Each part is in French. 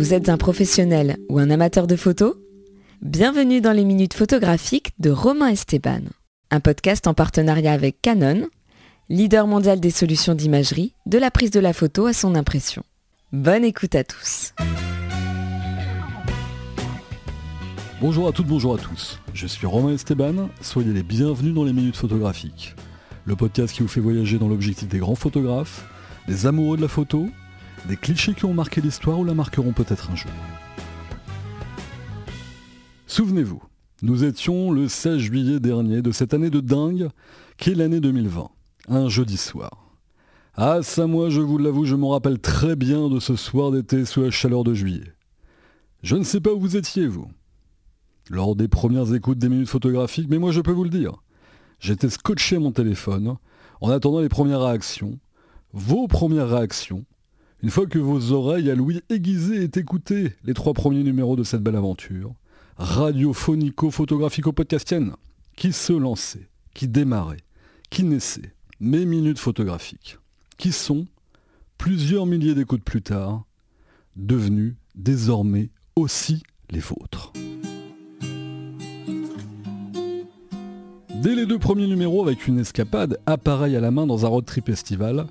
Vous êtes un professionnel ou un amateur de photos Bienvenue dans les minutes photographiques de Romain Esteban, un podcast en partenariat avec Canon, leader mondial des solutions d'imagerie, de la prise de la photo à son impression. Bonne écoute à tous. Bonjour à toutes, bonjour à tous. Je suis Romain Esteban, soyez les bienvenus dans les minutes photographiques. Le podcast qui vous fait voyager dans l'objectif des grands photographes, des amoureux de la photo, des clichés qui ont marqué l'histoire ou la marqueront peut-être un jour. Souvenez-vous, nous étions le 16 juillet dernier de cette année de dingue qui est l'année 2020, un jeudi soir. Ah ça moi je vous l'avoue, je m'en rappelle très bien de ce soir d'été sous la chaleur de juillet. Je ne sais pas où vous étiez vous, lors des premières écoutes des minutes photographiques, mais moi je peux vous le dire. J'étais scotché à mon téléphone en attendant les premières réactions, vos premières réactions, une fois que vos oreilles à Louis aiguisées et écoutées les trois premiers numéros de cette belle aventure, radiophonico-photographico-podcastienne, qui se lançait, qui démarrait, qui naissait, mes minutes photographiques, qui sont, plusieurs milliers d'écoutes plus tard, devenues désormais aussi les vôtres. Dès les deux premiers numéros avec une escapade, appareil à la main dans un road trip estival,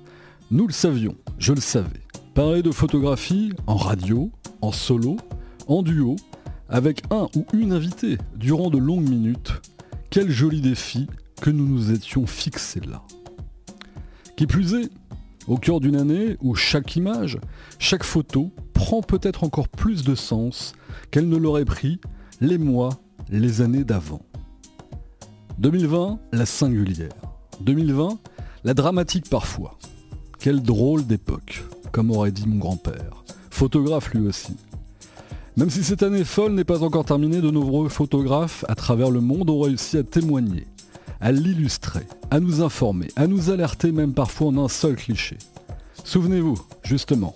nous le savions, je le savais. Parler de photographie en radio, en solo, en duo, avec un ou une invitée durant de longues minutes, quel joli défi que nous nous étions fixés là. Qui plus est, au cœur d'une année où chaque image, chaque photo prend peut-être encore plus de sens qu'elle ne l'aurait pris les mois, les années d'avant. 2020, la singulière. 2020, la dramatique parfois. Quelle drôle d'époque, comme aurait dit mon grand-père. Photographe lui aussi. Même si cette année folle n'est pas encore terminée, de nombreux photographes à travers le monde ont réussi à témoigner, à l'illustrer, à nous informer, à nous alerter même parfois en un seul cliché. Souvenez-vous, justement,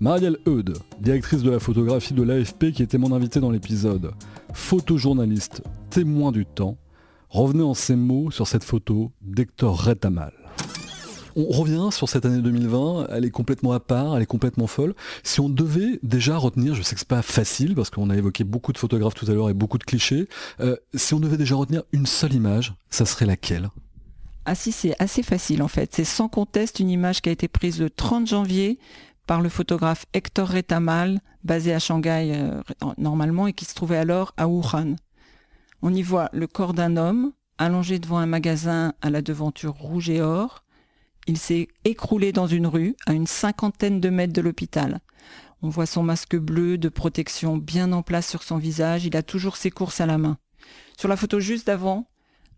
Marielle Eudes, directrice de la photographie de l'AFP qui était mon invitée dans l'épisode, photojournaliste, témoin du temps, revenez en ces mots sur cette photo d'Hector Retamal. On revient sur cette année 2020, elle est complètement à part, elle est complètement folle. Si on devait déjà retenir, je sais que c'est pas facile parce qu'on a évoqué beaucoup de photographes tout à l'heure et beaucoup de clichés, euh, si on devait déjà retenir une seule image, ça serait laquelle? Ah si, c'est assez facile en fait. C'est sans conteste une image qui a été prise le 30 janvier par le photographe Hector Retamal, basé à Shanghai euh, normalement et qui se trouvait alors à Wuhan. On y voit le corps d'un homme allongé devant un magasin à la devanture rouge et or. Il s'est écroulé dans une rue à une cinquantaine de mètres de l'hôpital. On voit son masque bleu de protection bien en place sur son visage. Il a toujours ses courses à la main. Sur la photo juste d'avant,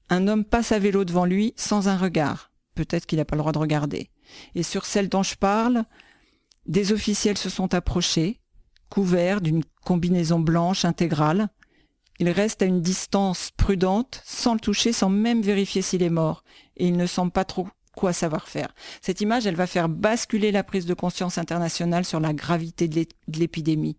un homme passe à vélo devant lui sans un regard. Peut-être qu'il n'a pas le droit de regarder. Et sur celle dont je parle, des officiels se sont approchés, couverts d'une combinaison blanche intégrale. Il reste à une distance prudente, sans le toucher, sans même vérifier s'il est mort. Et il ne semble pas trop quoi savoir faire. Cette image, elle va faire basculer la prise de conscience internationale sur la gravité de l'épidémie.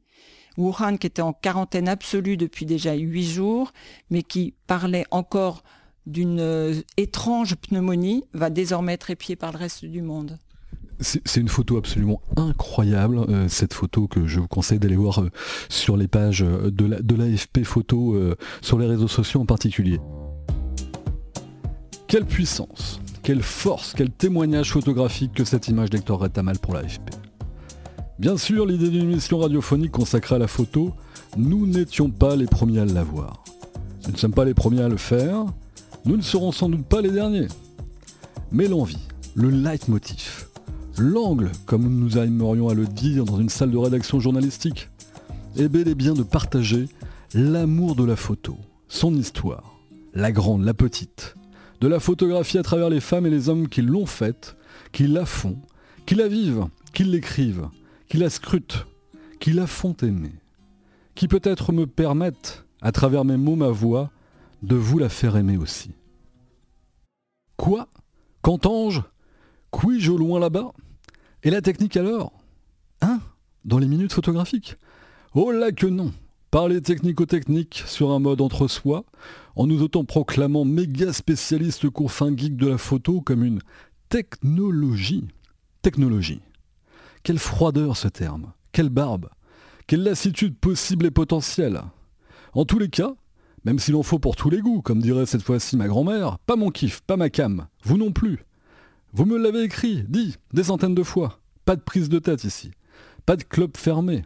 Wuhan, qui était en quarantaine absolue depuis déjà huit jours, mais qui parlait encore d'une euh, étrange pneumonie, va désormêtre être épié par le reste du monde. C'est une photo absolument incroyable, euh, cette photo que je vous conseille d'aller voir euh, sur les pages de l'AFP la, Photo, sur les réseaux sociaux en particulier. Quelle puissance, quelle force, quel témoignage photographique que cette image d'Hector Retamal pour l'AFP. Bien sûr, l'idée d'une émission radiophonique consacrée à la photo, nous n'étions pas les premiers à l'avoir. Nous ne sommes pas les premiers à le faire, nous ne serons sans doute pas les derniers. Mais l'envie, le leitmotiv, l'angle, comme nous aimerions à le dire dans une salle de rédaction journalistique, est bel et bien de partager l'amour de la photo, son histoire, la grande, la petite, de la photographie à travers les femmes et les hommes qui l'ont faite, qui la font, qui la vivent, qui l'écrivent, qui la scrutent, qui la font aimer, qui peut-être me permettent, à travers mes mots, ma voix, de vous la faire aimer aussi. Quoi? Qu'entends-je? Puis-je au loin là-bas? Et la technique alors? Hein? Dans les minutes photographiques? Oh là que non Parler technico-technique sur un mode entre soi, en nous autant-proclamant méga spécialiste confin geek de la photo comme une technologie. Technologie. Quelle froideur ce terme, quelle barbe, Quelle lassitude possible et potentielle En tous les cas, même s'il en faut pour tous les goûts, comme dirait cette fois-ci ma grand-mère, pas mon kiff, pas ma cam, vous non plus. Vous me l'avez écrit, dit, des centaines de fois. Pas de prise de tête ici. Pas de club fermé.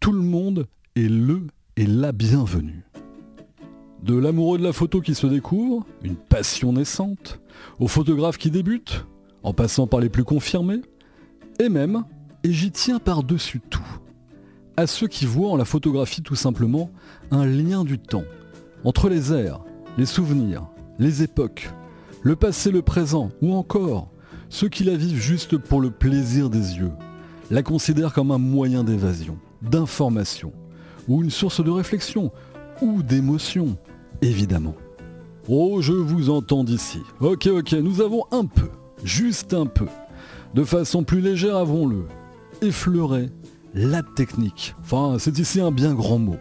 Tout le monde est le et la bienvenue. De l'amoureux de la photo qui se découvre, une passion naissante, au photographe qui débute, en passant par les plus confirmés, et même, et j'y tiens par-dessus tout, à ceux qui voient en la photographie tout simplement un lien du temps, entre les airs, les souvenirs, les époques, le passé, le présent, ou encore ceux qui la vivent juste pour le plaisir des yeux, la considèrent comme un moyen d'évasion, d'information, ou une source de réflexion, ou d'émotion, évidemment. Oh, je vous entends d'ici. Ok, ok, nous avons un peu, juste un peu, de façon plus légère, avons-le, effleuré la technique. Enfin, c'est ici un bien grand mot.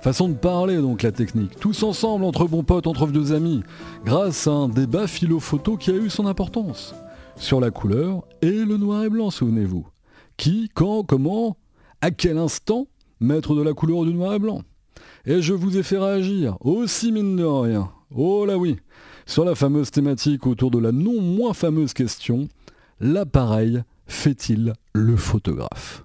Façon de parler donc la technique, tous ensemble, entre bons potes, entre vieux amis, grâce à un débat philo-photo qui a eu son importance. Sur la couleur et le noir et blanc, souvenez-vous. Qui, quand, comment, à quel instant mettre de la couleur du noir et blanc Et je vous ai fait réagir, aussi mine de rien. Oh là oui, sur la fameuse thématique autour de la non moins fameuse question, l'appareil fait-il le photographe?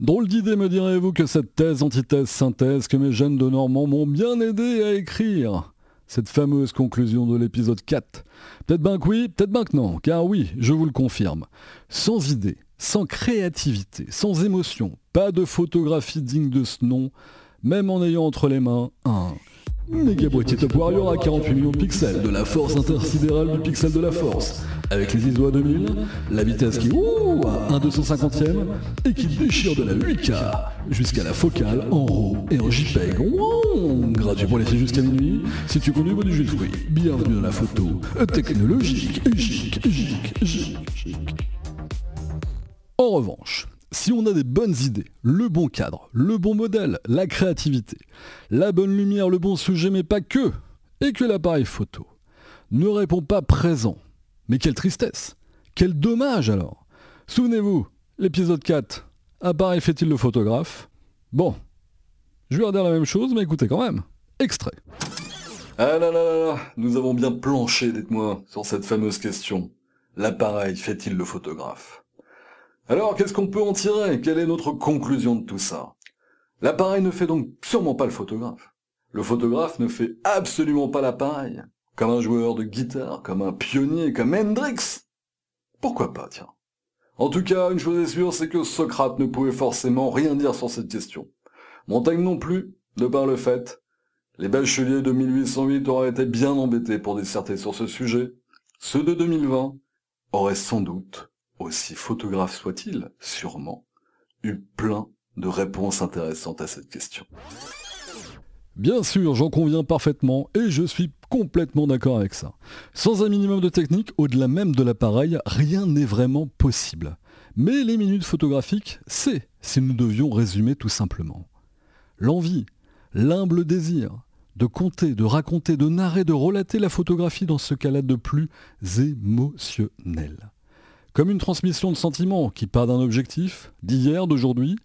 Drôle d'idée, me direz-vous, que cette thèse, antithèse, synthèse que mes jeunes de Normand m'ont bien aidé à écrire. Cette fameuse conclusion de l'épisode 4. Peut-être bien que oui, peut-être bien que non, car oui, je vous le confirme. Sans idée, sans créativité, sans émotion, pas de photographie digne de ce nom, même en ayant entre les mains un Méga boîtier Top Warrior à 48 millions de pixels, de la force intersidérale du pixel de la force, avec les ISO à 2000, la vitesse qui ouh, à 1 250ème, et qui déchire de la 8K jusqu'à la focale en RAW et en JPEG. Gratuit pour laisser jusqu'à minuit, si tu conduis du jus de fruits. Bienvenue dans la photo technologique, gic, gic. En revanche, si on a des bonnes idées, le bon cadre, le bon modèle, la créativité, la bonne lumière, le bon sujet, mais pas que, et que l'appareil photo ne répond pas présent, mais quelle tristesse, quel dommage alors. Souvenez-vous, l'épisode 4, appareil fait-il le photographe? Bon, je vais redire la même chose, mais écoutez quand même. Extrait. Ah là là là là, nous avons bien planché, dites-moi, sur cette fameuse question. L'appareil fait-il le photographe? Alors, qu'est-ce qu'on peut en tirer? Quelle est notre conclusion de tout ça? L'appareil ne fait donc sûrement pas le photographe. Le photographe ne fait absolument pas l'appareil. Comme un joueur de guitare, comme un pionnier, comme Hendrix. Pourquoi pas, tiens? En tout cas, une chose est sûre, c'est que Socrate ne pouvait forcément rien dire sur cette question. Montaigne non plus, de par le fait. Les bacheliers de 1808 auraient été bien embêtés pour disserter sur ce sujet. Ceux de 2020 auraient sans doute aussi photographe soit-il, sûrement, eu plein de réponses intéressantes à cette question. Bien sûr, j'en conviens parfaitement et je suis complètement d'accord avec ça. Sans un minimum de technique, au-delà même de l'appareil, rien n'est vraiment possible. Mais les minutes photographiques, c'est si nous devions résumer tout simplement. L'envie, l'humble désir de compter, de raconter, de narrer, de relater la photographie dans ce cas-là de plus émotionnel comme une transmission de sentiments qui part d'un objectif, d'hier, d'aujourd'hui,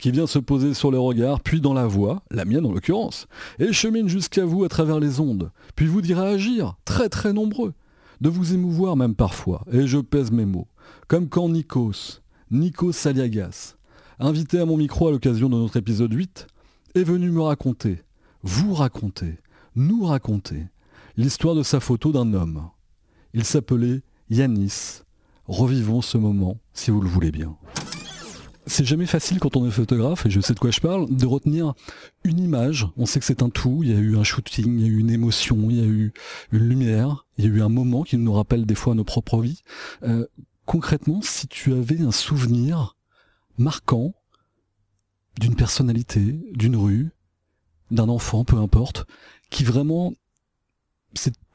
qui vient se poser sur les regards, puis dans la voix, la mienne en l'occurrence, et chemine jusqu'à vous à travers les ondes, puis vous dira agir, très très nombreux, de vous émouvoir même parfois, et je pèse mes mots, comme quand Nikos, Nikos Saliagas, invité à mon micro à l'occasion de notre épisode 8, est venu me raconter, vous raconter, nous raconter, l'histoire de sa photo d'un homme. Il s'appelait Yanis, revivons ce moment, si vous le voulez bien. C'est jamais facile quand on est photographe, et je sais de quoi je parle, de retenir une image. On sait que c'est un tout, il y a eu un shooting, il y a eu une émotion, il y a eu une lumière, il y a eu un moment qui nous rappelle des fois nos propres vies. Euh, concrètement, si tu avais un souvenir marquant d'une personnalité, d'une rue, d'un enfant, peu importe, qui vraiment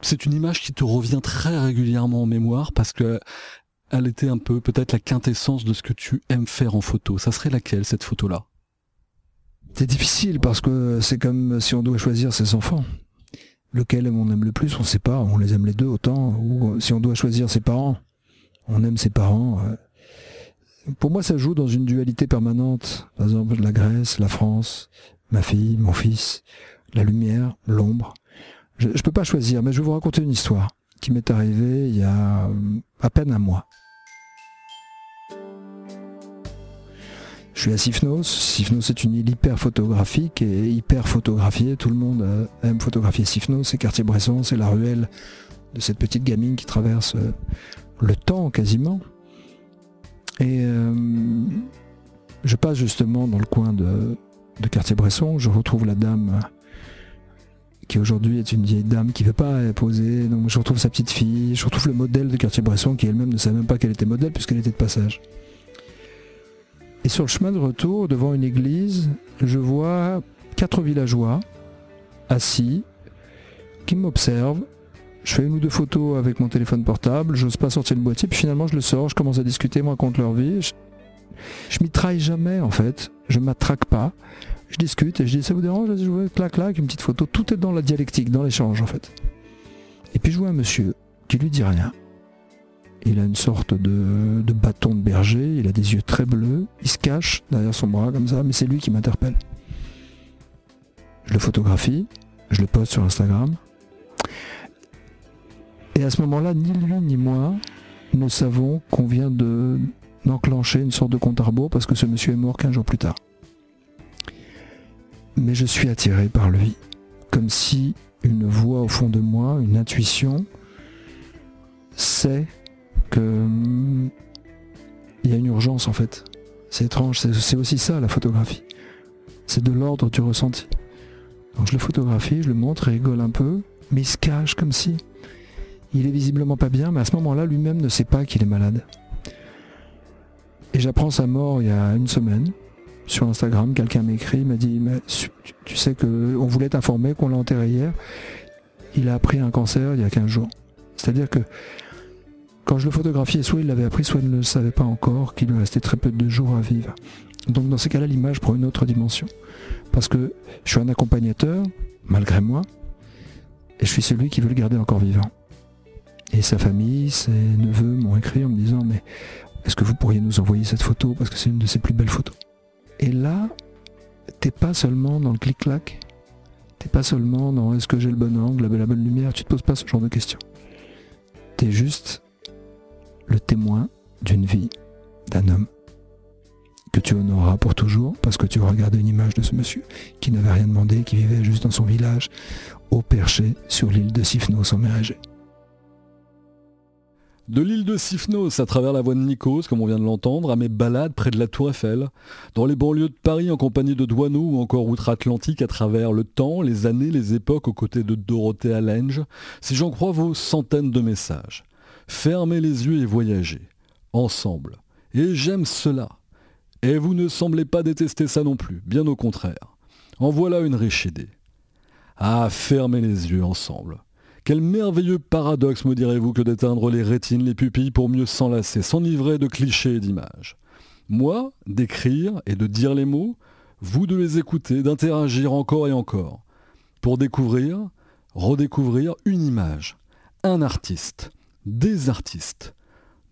c'est une image qui te revient très régulièrement en mémoire parce que elle était un peu peut-être la quintessence de ce que tu aimes faire en photo. Ça serait laquelle cette photo-là? C'est difficile parce que c'est comme si on doit choisir ses enfants. Lequel on aime le plus, on ne sait pas, on les aime les deux autant. Ou si on doit choisir ses parents, on aime ses parents. pour moi, ça joue dans une dualité permanente. Par exemple, la Grèce, la France, ma fille, mon fils, la lumière, l'ombre. Je ne peux pas choisir, mais je vais vous raconter une histoire m'est arrivée il y a à peine un mois. Je suis à Sifnos. Sifnos c'est une île hyper photographique et hyper photographiée. Tout le monde euh, aime photographier Sifnos. C'est Quartier-Bresson, c'est la ruelle de cette petite gamine qui traverse euh, le temps quasiment. Et euh, je passe justement dans le coin de, Quartier-Bresson. Je retrouve la dame qui aujourd'hui est une vieille dame qui ne veut pas poser. Donc je retrouve sa petite fille. Je retrouve le modèle de Quartier-Bresson qui elle-même ne savait même pas qu'elle était modèle puisqu'elle était de passage. Et sur le chemin de retour, devant une église, je vois quatre villageois assis qui m'observent. Je fais une ou deux photos avec mon téléphone portable, j'ose pas sortir le boîtier, puis finalement je le sors, je commence à discuter, moi, contre leur vie. Je, m'y traille jamais, en fait. Je m'attraque pas. Je discute et je dis, ça vous dérange Je vois clac, clac, une petite photo. Tout est dans la dialectique, dans l'échange, en fait. Et puis je vois un monsieur qui lui dit rien. Il a une sorte de, bâton de berger, il a des yeux très bleus, il se cache derrière son bras comme ça, mais c'est lui qui m'interpelle. Je le photographie, je le poste sur Instagram. Et à ce moment-là, ni lui ni moi nous savons qu'on vient de d'enclencher une sorte de compte à rebours parce que ce monsieur est mort 15 jours plus tard. Mais je suis attiré par lui, comme si une voix au fond de moi, une intuition, sait que hum, il y a une urgence en fait. C'est étrange, c'est aussi ça la photographie. C'est de l'ordre du ressenti. Donc je le photographie, je le montre, il rigole un peu, mais il se cache comme si. Il est visiblement pas bien, mais à ce moment-là, lui-même ne sait pas qu'il est malade. Et j'apprends sa mort il y a une semaine. Sur Instagram, quelqu'un m'écrit, m'a dit mais tu sais que on voulait t'informer qu'on l'a enterré hier. Il a appris un cancer il y a 15 jours. C'est-à-dire que quand je le photographiais, soit il l'avait appris, soit il ne le savait pas encore, qu'il lui restait très peu de jours à vivre. Donc dans ces cas-là, l'image prend une autre dimension. Parce que je suis un accompagnateur, malgré moi, et je suis celui qui veut le garder encore vivant. Et sa famille, ses neveux m'ont écrit en me disant mais est-ce que vous pourriez nous envoyer cette photo parce que c'est une de ses plus belles photos. Et là, t'es pas seulement dans le clic-clac, t'es pas seulement dans est-ce que j'ai le bon angle, la bonne lumière, tu te poses pas ce genre de questions. T'es juste le témoin d'une vie d'un homme que tu honoreras pour toujours parce que tu regardes une image de ce monsieur qui n'avait rien demandé, qui vivait juste dans son village, au perché sur l'île de Sifnos en mer De l'île de Sifnos à travers la voie de Nikos, comme on vient de l'entendre, à mes balades près de la Tour Eiffel, dans les banlieues de Paris en compagnie de Douaneau ou encore outre-Atlantique à travers le temps, les années, les époques aux côtés de Dorothée Lange, si j'en crois vos centaines de messages. Fermez les yeux et voyagez. Ensemble. Et j'aime cela. Et vous ne semblez pas détester ça non plus, bien au contraire. En voilà une riche idée. Ah, fermez les yeux ensemble. Quel merveilleux paradoxe, me direz-vous, que d'éteindre les rétines, les pupilles pour mieux s'enlacer, s'enivrer de clichés et d'images. Moi, d'écrire et de dire les mots, vous de les écouter, d'interagir encore et encore, pour découvrir, redécouvrir une image, un artiste, des artistes,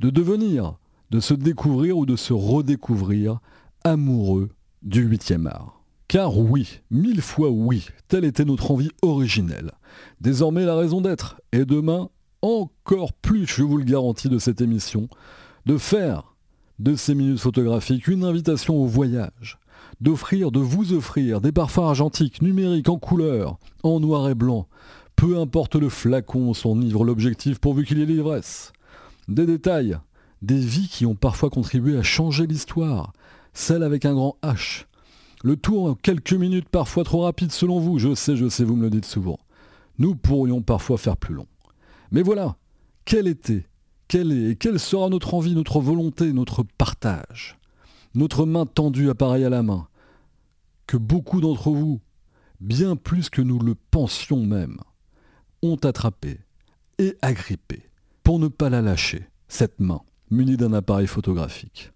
de devenir, de se découvrir ou de se redécouvrir amoureux du huitième art. Car oui, mille fois oui, telle était notre envie originelle. Désormais la raison d'être, et demain encore plus, je vous le garantis, de cette émission, de faire de ces minutes photographiques une invitation au voyage, d'offrir, de vous offrir des parfums argentiques, numériques, en couleur, en noir et blanc, peu importe le flacon, son l'objectif pourvu qu'il y ait l'ivresse. Des détails, des vies qui ont parfois contribué à changer l'histoire, celle avec un grand H. Le tour en quelques minutes parfois trop rapide selon vous, je sais, je sais, vous me le dites souvent. Nous pourrions parfois faire plus long. Mais voilà, quelle était, quelle est et quelle sera notre envie, notre volonté, notre partage? Notre main tendue appareil à la main, que beaucoup d'entre vous, bien plus que nous le pensions même, ont attrapé et agrippé pour ne pas la lâcher, cette main munie d'un appareil photographique.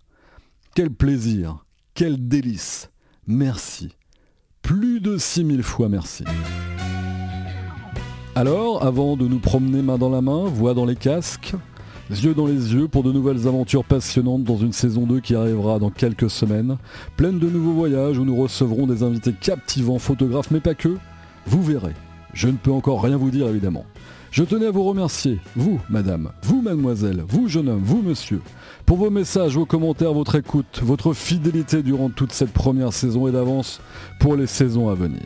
Quel plaisir, quel délice. Merci. Plus de 6000 fois merci. Alors, avant de nous promener main dans la main, voix dans les casques, yeux dans les yeux pour de nouvelles aventures passionnantes dans une saison 2 qui arrivera dans quelques semaines, pleine de nouveaux voyages où nous recevrons des invités captivants, photographes, mais pas que. Vous verrez. Je ne peux encore rien vous dire évidemment. Je tenais à vous remercier, vous, madame, vous, mademoiselle, vous, jeune homme, vous, monsieur, pour vos messages, vos commentaires, votre écoute, votre fidélité durant toute cette première saison et d'avance pour les saisons à venir.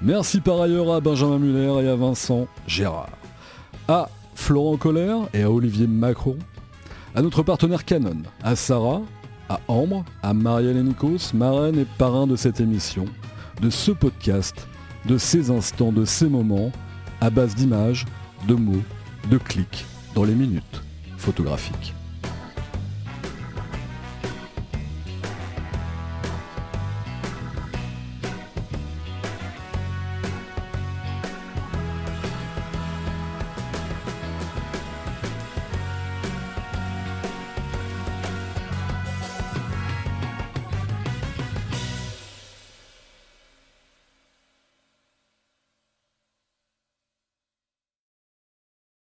Merci par ailleurs à Benjamin Muller et à Vincent Gérard, à Florent Colère et à Olivier Macron, à notre partenaire Canon, à Sarah, à Ambre, à Marielle Nikos, marraine et parrain de cette émission, de ce podcast, de ces instants, de ces moments, à base d'images, de mots, de clics, dans les minutes photographiques.